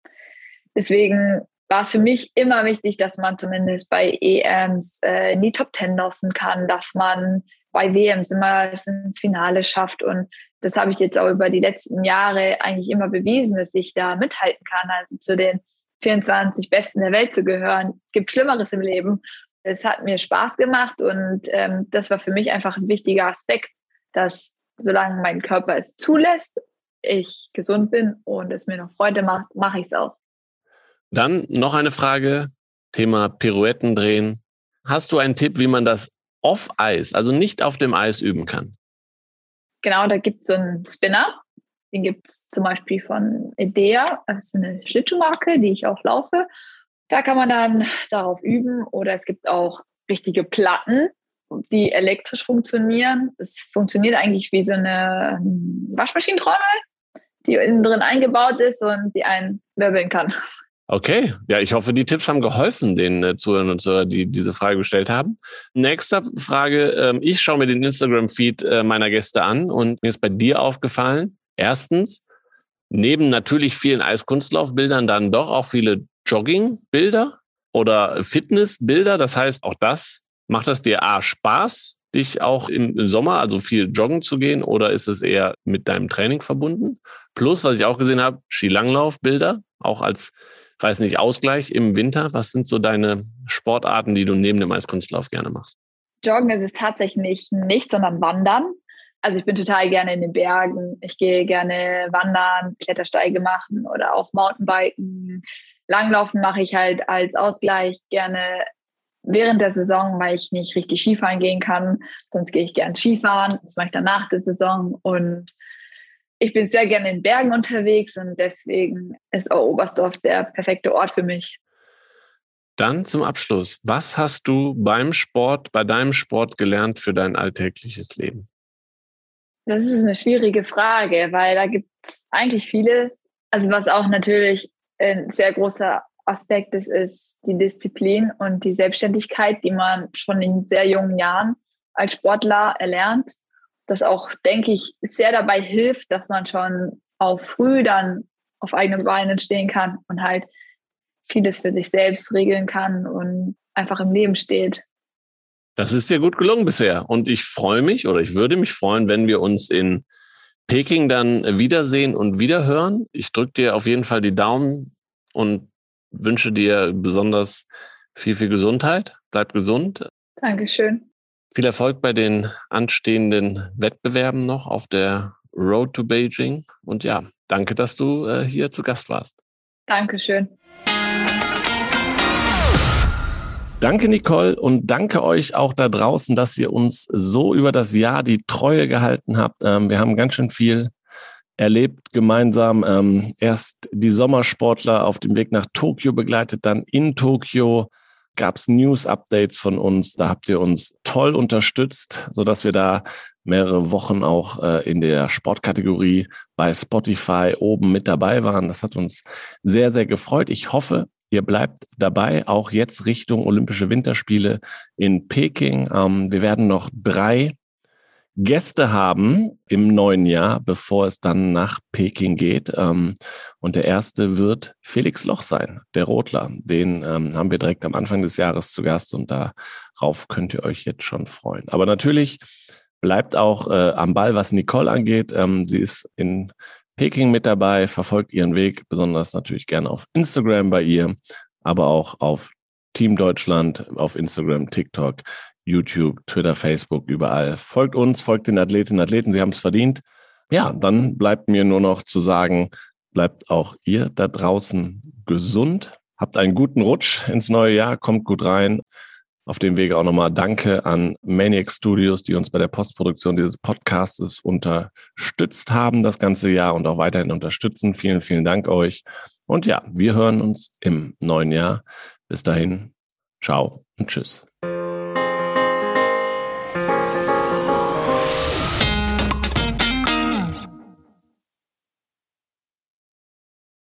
deswegen war es für mich immer wichtig, dass man zumindest bei EMs äh, in die Top Ten laufen kann, dass man bei WMs immer ins Finale schafft. Und das habe ich jetzt auch über die letzten Jahre eigentlich immer bewiesen, dass ich da mithalten kann, also zu den 24 Besten der Welt zu gehören. Gibt Schlimmeres im Leben. Es hat mir Spaß gemacht und ähm, das war für mich einfach ein wichtiger Aspekt, dass solange mein Körper es zulässt, ich gesund bin und es mir noch Freude macht, mache ich es auch. Dann noch eine Frage, Thema Pirouetten drehen. Hast du einen Tipp, wie man das off-Eis, also nicht auf dem Eis üben kann? Genau, da gibt es so einen Spinner. Den gibt es zum Beispiel von Idea. Das ist eine Schlittschuhmarke, die ich auch laufe. Da kann man dann darauf üben. Oder es gibt auch richtige Platten, die elektrisch funktionieren. Das funktioniert eigentlich wie so eine Waschmaschinentrommel, die innen drin eingebaut ist und die einen wirbeln kann. Okay, ja, ich hoffe, die Tipps haben geholfen, den äh, Zuhörern und Zuhörern, die diese Frage gestellt haben. Nächste Frage, ähm, ich schaue mir den Instagram-Feed äh, meiner Gäste an und mir ist bei dir aufgefallen, erstens, neben natürlich vielen Eiskunstlaufbildern dann doch auch viele Jogging-Bilder oder Fitness-Bilder. Das heißt, auch das, macht das dir A, Spaß, dich auch im, im Sommer, also viel joggen zu gehen, oder ist es eher mit deinem Training verbunden? Plus, was ich auch gesehen habe, Skilanglauf-Bilder, auch als weiß nicht, Ausgleich im Winter? Was sind so deine Sportarten, die du neben dem Eiskunstlauf gerne machst? Joggen ist es tatsächlich nicht, sondern Wandern. Also ich bin total gerne in den Bergen. Ich gehe gerne wandern, Klettersteige machen oder auch Mountainbiken. Langlaufen mache ich halt als Ausgleich gerne während der Saison, weil ich nicht richtig Skifahren gehen kann. Sonst gehe ich gerne Skifahren. Das mache ich dann nach der Saison. Und ich bin sehr gerne in Bergen unterwegs und deswegen ist auch Oberstdorf der perfekte Ort für mich. Dann zum Abschluss. Was hast du beim Sport, bei deinem Sport gelernt für dein alltägliches Leben? Das ist eine schwierige Frage, weil da gibt es eigentlich vieles. Also was auch natürlich ein sehr großer Aspekt ist, ist die Disziplin und die Selbstständigkeit, die man schon in sehr jungen Jahren als Sportler erlernt das auch, denke ich, sehr dabei hilft, dass man schon auch früh dann auf eigenen Beinen stehen kann und halt vieles für sich selbst regeln kann und einfach im Leben steht. Das ist dir gut gelungen bisher. Und ich freue mich oder ich würde mich freuen, wenn wir uns in Peking dann wiedersehen und wiederhören. Ich drücke dir auf jeden Fall die Daumen und wünsche dir besonders viel, viel Gesundheit. Bleib gesund. Dankeschön. Viel Erfolg bei den anstehenden Wettbewerben noch auf der Road to Beijing. Und ja, danke, dass du äh, hier zu Gast warst. Dankeschön. Danke, Nicole, und danke euch auch da draußen, dass ihr uns so über das Jahr die Treue gehalten habt. Ähm, wir haben ganz schön viel erlebt gemeinsam. Ähm, erst die Sommersportler auf dem Weg nach Tokio begleitet, dann in Tokio gab es News-Updates von uns. Da habt ihr uns toll unterstützt, sodass wir da mehrere Wochen auch äh, in der Sportkategorie bei Spotify oben mit dabei waren. Das hat uns sehr, sehr gefreut. Ich hoffe, ihr bleibt dabei, auch jetzt Richtung Olympische Winterspiele in Peking. Ähm, wir werden noch drei Gäste haben im neuen Jahr, bevor es dann nach Peking geht. Ähm, und der erste wird Felix Loch sein, der Rotler. Den ähm, haben wir direkt am Anfang des Jahres zu Gast und darauf könnt ihr euch jetzt schon freuen. Aber natürlich bleibt auch äh, am Ball, was Nicole angeht. Ähm, sie ist in Peking mit dabei, verfolgt ihren Weg, besonders natürlich gerne auf Instagram bei ihr, aber auch auf Team Deutschland, auf Instagram, TikTok, YouTube, Twitter, Facebook, überall. Folgt uns, folgt den Athletinnen und Athleten, sie haben es verdient. Ja, dann bleibt mir nur noch zu sagen, bleibt auch ihr da draußen gesund, habt einen guten Rutsch ins neue Jahr, kommt gut rein. Auf dem Wege auch nochmal Danke an Maniac Studios, die uns bei der Postproduktion dieses Podcasts unterstützt haben das ganze Jahr und auch weiterhin unterstützen. Vielen, vielen Dank euch. Und ja, wir hören uns im neuen Jahr. Bis dahin, ciao und tschüss.